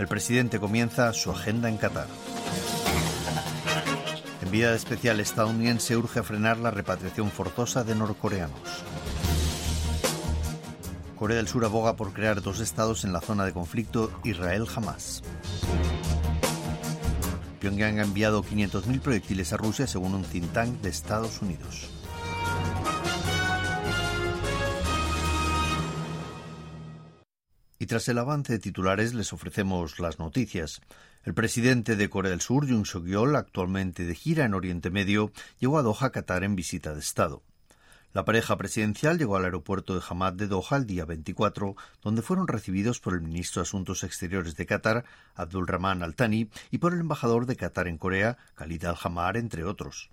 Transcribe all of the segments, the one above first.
El presidente comienza su agenda en Qatar. Enviada especial estadounidense urge a frenar la repatriación forzosa de norcoreanos. Corea del Sur aboga por crear dos estados en la zona de conflicto Israel-Jamás. Pyongyang ha enviado 500.000 proyectiles a Rusia según un think tank de Estados Unidos. Tras el avance de titulares les ofrecemos las noticias. El presidente de Corea del Sur, Yoon Suk-yeol, actualmente de gira en Oriente Medio, llegó a Doha, Qatar, en visita de Estado. La pareja presidencial llegó al aeropuerto de Hamad de Doha el día 24, donde fueron recibidos por el ministro de Asuntos Exteriores de Qatar, Abdul Rahman Al Thani, y por el embajador de Qatar en Corea, Khalid Al-Hamar, entre otros.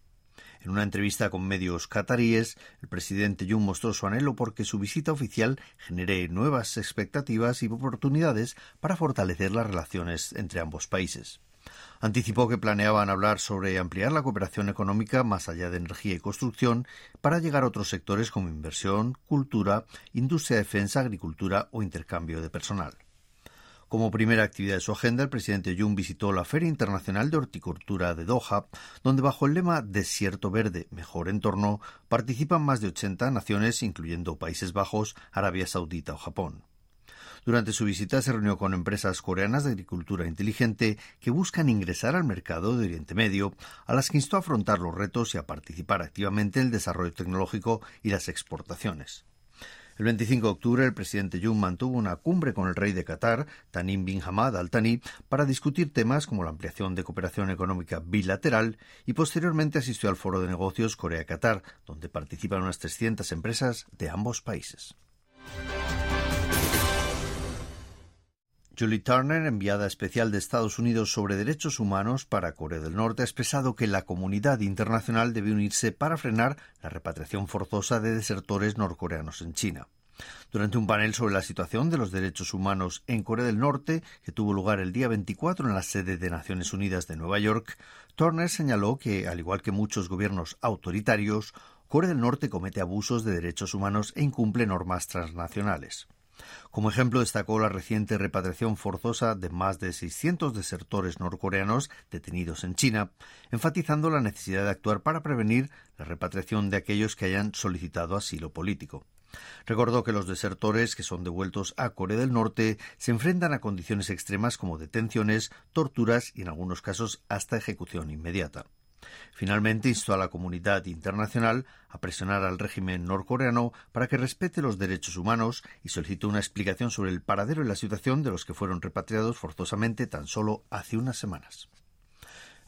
En una entrevista con medios cataríes, el presidente Jun mostró su anhelo porque su visita oficial genere nuevas expectativas y oportunidades para fortalecer las relaciones entre ambos países. Anticipó que planeaban hablar sobre ampliar la cooperación económica más allá de energía y construcción para llegar a otros sectores como inversión, cultura, industria de defensa, agricultura o intercambio de personal. Como primera actividad de su agenda, el presidente Jun visitó la Feria Internacional de Horticultura de Doha, donde bajo el lema Desierto Verde, Mejor Entorno, participan más de 80 naciones, incluyendo Países Bajos, Arabia Saudita o Japón. Durante su visita se reunió con empresas coreanas de agricultura inteligente que buscan ingresar al mercado de Oriente Medio, a las que instó a afrontar los retos y a participar activamente en el desarrollo tecnológico y las exportaciones. El 25 de octubre, el presidente Jun mantuvo una cumbre con el rey de Qatar, Tanim bin Hamad Al Thani, para discutir temas como la ampliación de cooperación económica bilateral y posteriormente asistió al Foro de Negocios Corea-Qatar, donde participan unas 300 empresas de ambos países. Julie Turner, enviada especial de Estados Unidos sobre derechos humanos para Corea del Norte, ha expresado que la comunidad internacional debe unirse para frenar la repatriación forzosa de desertores norcoreanos en China. Durante un panel sobre la situación de los derechos humanos en Corea del Norte, que tuvo lugar el día 24 en la sede de Naciones Unidas de Nueva York, Turner señaló que, al igual que muchos gobiernos autoritarios, Corea del Norte comete abusos de derechos humanos e incumple normas transnacionales. Como ejemplo, destacó la reciente repatriación forzosa de más de 600 desertores norcoreanos detenidos en China, enfatizando la necesidad de actuar para prevenir la repatriación de aquellos que hayan solicitado asilo político. Recordó que los desertores que son devueltos a Corea del Norte se enfrentan a condiciones extremas como detenciones, torturas y en algunos casos hasta ejecución inmediata. Finalmente instó a la comunidad internacional a presionar al régimen norcoreano para que respete los derechos humanos y solicitó una explicación sobre el paradero y la situación de los que fueron repatriados forzosamente tan solo hace unas semanas.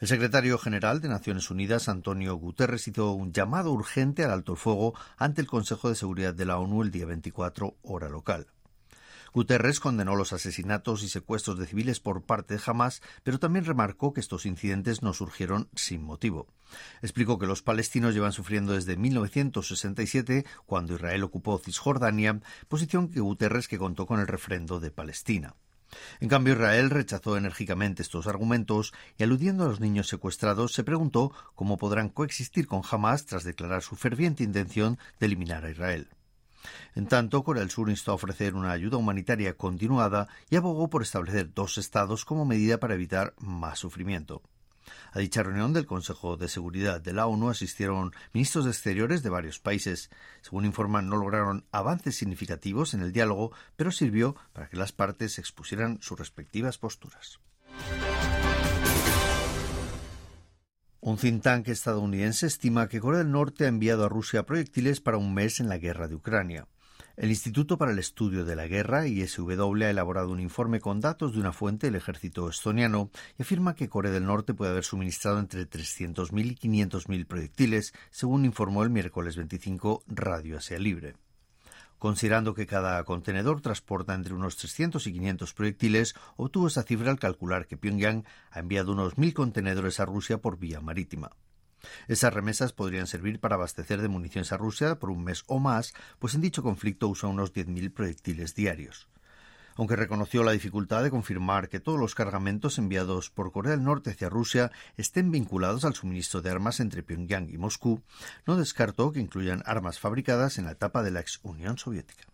El secretario general de Naciones Unidas, Antonio Guterres, hizo un llamado urgente al alto el fuego ante el Consejo de Seguridad de la ONU el día 24, hora local. Guterres condenó los asesinatos y secuestros de civiles por parte de Hamas, pero también remarcó que estos incidentes no surgieron sin motivo. Explicó que los palestinos llevan sufriendo desde 1967, cuando Israel ocupó Cisjordania, posición que Guterres que contó con el refrendo de Palestina. En cambio, Israel rechazó enérgicamente estos argumentos y, aludiendo a los niños secuestrados, se preguntó cómo podrán coexistir con Hamas tras declarar su ferviente intención de eliminar a Israel. En tanto, Corea del Sur instó a ofrecer una ayuda humanitaria continuada y abogó por establecer dos estados como medida para evitar más sufrimiento. A dicha reunión del Consejo de Seguridad de la ONU asistieron ministros de Exteriores de varios países. Según informan, no lograron avances significativos en el diálogo, pero sirvió para que las partes expusieran sus respectivas posturas. Un think tank estadounidense estima que Corea del Norte ha enviado a Rusia proyectiles para un mes en la guerra de Ucrania. El Instituto para el Estudio de la Guerra, ISW, ha elaborado un informe con datos de una fuente del ejército estoniano y afirma que Corea del Norte puede haber suministrado entre 300.000 y 500.000 proyectiles, según informó el miércoles 25 Radio Asia Libre. Considerando que cada contenedor transporta entre unos 300 y 500 proyectiles, obtuvo esa cifra al calcular que Pyongyang ha enviado unos mil contenedores a Rusia por vía marítima. Esas remesas podrían servir para abastecer de municiones a Rusia por un mes o más, pues en dicho conflicto usa unos 10.000 proyectiles diarios aunque reconoció la dificultad de confirmar que todos los cargamentos enviados por Corea del Norte hacia Rusia estén vinculados al suministro de armas entre Pyongyang y Moscú, no descartó que incluyan armas fabricadas en la etapa de la ex Unión Soviética.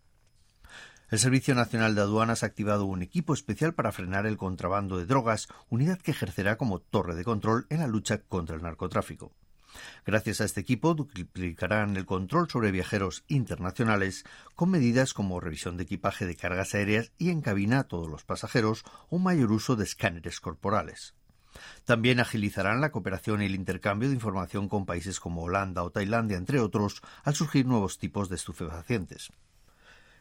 El Servicio Nacional de Aduanas ha activado un equipo especial para frenar el contrabando de drogas, unidad que ejercerá como torre de control en la lucha contra el narcotráfico. Gracias a este equipo duplicarán el control sobre viajeros internacionales con medidas como revisión de equipaje de cargas aéreas y en cabina a todos los pasajeros o mayor uso de escáneres corporales. También agilizarán la cooperación y el intercambio de información con países como Holanda o Tailandia, entre otros, al surgir nuevos tipos de estupefacientes.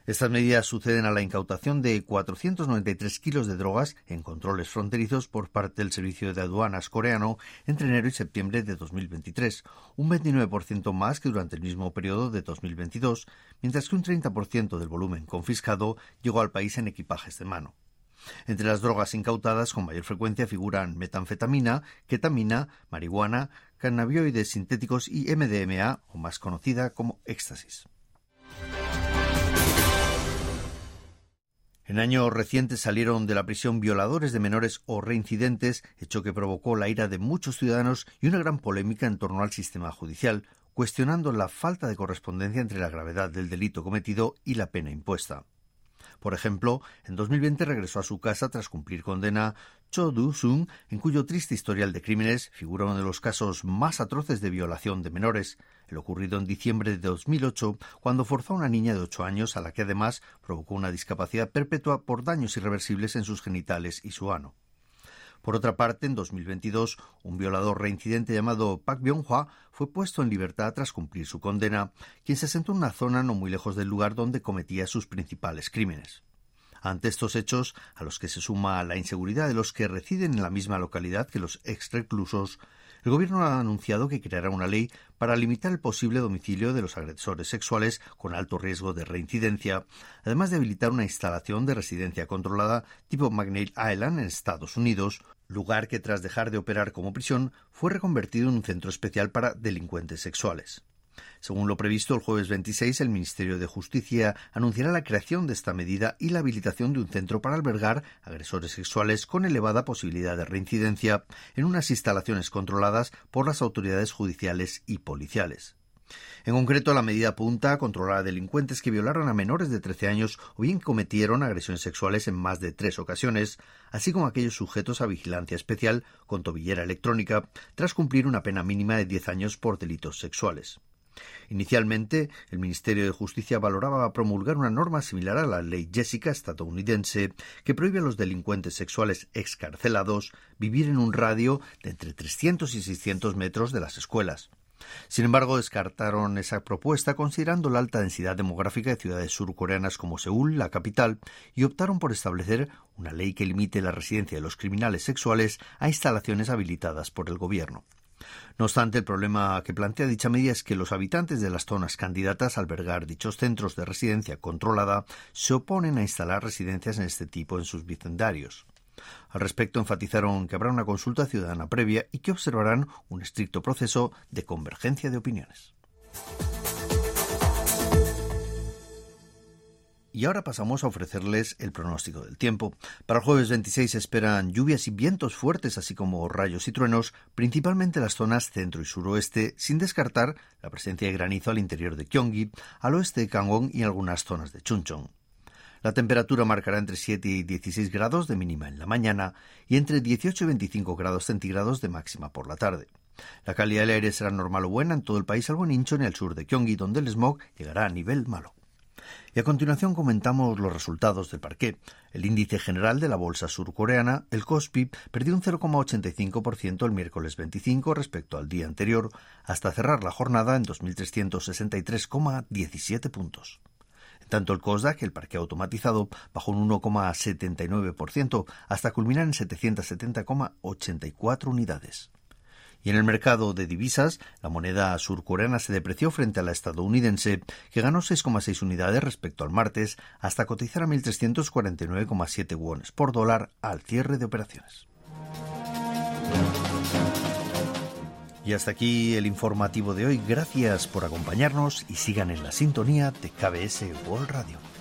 Estas medidas suceden a la incautación de 493 kilos de drogas en controles fronterizos por parte del Servicio de Aduanas coreano entre enero y septiembre de 2023, un 29% más que durante el mismo periodo de 2022, mientras que un 30% del volumen confiscado llegó al país en equipajes de mano. Entre las drogas incautadas con mayor frecuencia figuran metanfetamina, ketamina, marihuana, cannabinoides sintéticos y MDMA, o más conocida como éxtasis. En años recientes salieron de la prisión violadores de menores o reincidentes, hecho que provocó la ira de muchos ciudadanos y una gran polémica en torno al sistema judicial, cuestionando la falta de correspondencia entre la gravedad del delito cometido y la pena impuesta. Por ejemplo, en 2020 regresó a su casa tras cumplir condena Cho Du-sung, en cuyo triste historial de crímenes figura uno de los casos más atroces de violación de menores, el ocurrido en diciembre de 2008, cuando forzó a una niña de ocho años a la que además provocó una discapacidad perpetua por daños irreversibles en sus genitales y su ano. Por otra parte, en 2022, un violador reincidente llamado Park Byung-hwa fue puesto en libertad tras cumplir su condena, quien se sentó en una zona no muy lejos del lugar donde cometía sus principales crímenes. Ante estos hechos, a los que se suma la inseguridad de los que residen en la misma localidad que los ex reclusos, el Gobierno ha anunciado que creará una ley para limitar el posible domicilio de los agresores sexuales con alto riesgo de reincidencia, además de habilitar una instalación de residencia controlada tipo McNeil Island en Estados Unidos, lugar que tras dejar de operar como prisión fue reconvertido en un centro especial para delincuentes sexuales. Según lo previsto, el jueves 26 el Ministerio de Justicia anunciará la creación de esta medida y la habilitación de un centro para albergar agresores sexuales con elevada posibilidad de reincidencia en unas instalaciones controladas por las autoridades judiciales y policiales. En concreto, la medida apunta a controlar a delincuentes que violaron a menores de 13 años o bien cometieron agresiones sexuales en más de tres ocasiones, así como aquellos sujetos a vigilancia especial con tobillera electrónica, tras cumplir una pena mínima de 10 años por delitos sexuales. Inicialmente, el Ministerio de Justicia valoraba promulgar una norma similar a la ley Jessica estadounidense que prohíbe a los delincuentes sexuales excarcelados vivir en un radio de entre 300 y 600 metros de las escuelas. Sin embargo, descartaron esa propuesta considerando la alta densidad demográfica de ciudades surcoreanas como Seúl, la capital, y optaron por establecer una ley que limite la residencia de los criminales sexuales a instalaciones habilitadas por el gobierno. No obstante, el problema que plantea dicha medida es que los habitantes de las zonas candidatas a albergar dichos centros de residencia controlada se oponen a instalar residencias en este tipo en sus vicendarios. Al respecto, enfatizaron que habrá una consulta ciudadana previa y que observarán un estricto proceso de convergencia de opiniones. Y ahora pasamos a ofrecerles el pronóstico del tiempo. Para el jueves 26 se esperan lluvias y vientos fuertes, así como rayos y truenos, principalmente en las zonas centro y suroeste, sin descartar la presencia de granizo al interior de Gyeonggi, al oeste de Kangwon y algunas zonas de Chuncheon. La temperatura marcará entre 7 y 16 grados de mínima en la mañana y entre 18 y 25 grados centígrados de máxima por la tarde. La calidad del aire será normal o buena en todo el país, salvo en Incheon y al sur de Gyeonggi, donde el smog llegará a nivel malo. Y a continuación comentamos los resultados del parqué. El índice general de la bolsa surcoreana, el Kospi, perdió un 0,85% el miércoles 25 respecto al día anterior, hasta cerrar la jornada en 2.363,17 puntos. En tanto, el Kosdaq, el parque automatizado, bajó un 1,79% hasta culminar en 770,84 unidades. Y en el mercado de divisas, la moneda surcoreana se depreció frente a la estadounidense, que ganó 6,6 unidades respecto al martes, hasta cotizar a 1.349,7 wones por dólar al cierre de operaciones. Y hasta aquí el informativo de hoy. Gracias por acompañarnos y sigan en la sintonía de KBS World Radio.